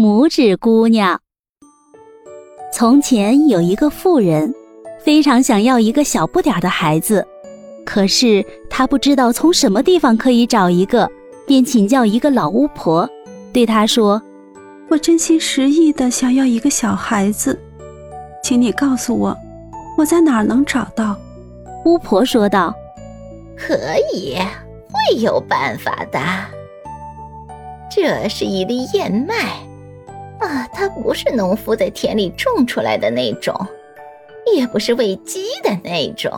拇指姑娘。从前有一个妇人，非常想要一个小不点儿的孩子，可是她不知道从什么地方可以找一个，便请教一个老巫婆，对她说：“我真心实意的想要一个小孩子，请你告诉我，我在哪儿能找到？”巫婆说道：“可以，会有办法的。这是一粒燕麦。”啊，它不是农夫在田里种出来的那种，也不是喂鸡的那种。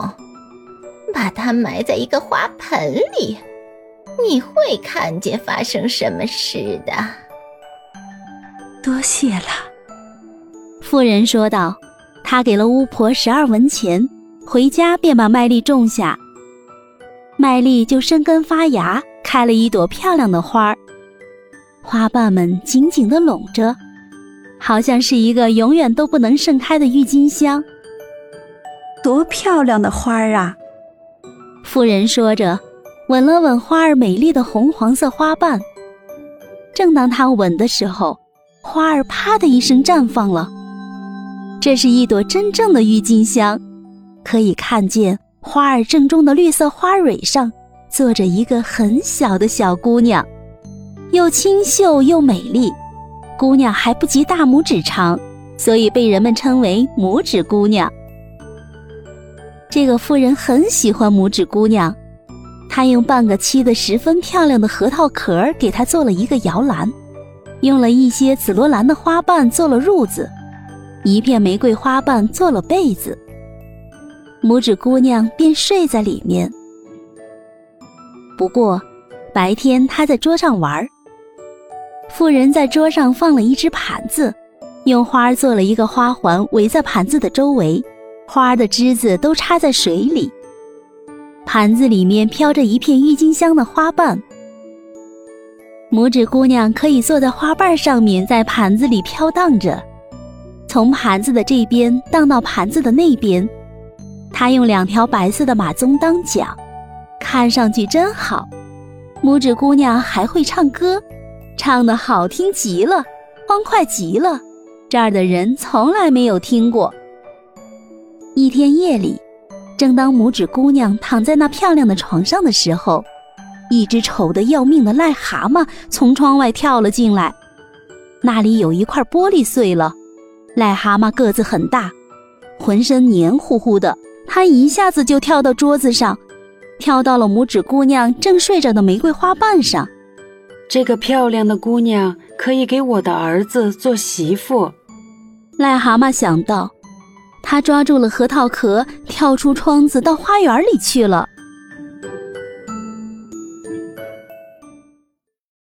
把它埋在一个花盆里，你会看见发生什么事的。多谢了，妇人说道。她给了巫婆十二文钱，回家便把麦粒种下，麦粒就生根发芽，开了一朵漂亮的花儿，花瓣们紧紧地拢着。好像是一个永远都不能盛开的郁金香，多漂亮的花儿啊！妇人说着，吻了吻花儿美丽的红黄色花瓣。正当她吻的时候，花儿啪的一声绽放了。这是一朵真正的郁金香，可以看见花儿正中的绿色花蕊上坐着一个很小的小姑娘，又清秀又美丽。姑娘还不及大拇指长，所以被人们称为拇指姑娘。这个妇人很喜欢拇指姑娘，她用半个漆得十分漂亮的核桃壳给她做了一个摇篮，用了一些紫罗兰的花瓣做了褥子，一片玫瑰花瓣做了被子。拇指姑娘便睡在里面。不过，白天她在桌上玩。妇人在桌上放了一只盘子，用花做了一个花环，围在盘子的周围，花的枝子都插在水里。盘子里面飘着一片郁金香的花瓣。拇指姑娘可以坐在花瓣上面，在盘子里飘荡着，从盘子的这边荡到盘子的那边。她用两条白色的马鬃当桨，看上去真好。拇指姑娘还会唱歌。唱的好听极了，欢快极了，这儿的人从来没有听过。一天夜里，正当拇指姑娘躺在那漂亮的床上的时候，一只丑得要命的癞蛤蟆从窗外跳了进来。那里有一块玻璃碎了，癞蛤蟆个子很大，浑身黏糊糊的，它一下子就跳到桌子上，跳到了拇指姑娘正睡着的玫瑰花瓣上。这个漂亮的姑娘可以给我的儿子做媳妇，癞蛤蟆想到，他抓住了核桃壳，跳出窗子到花园里去了。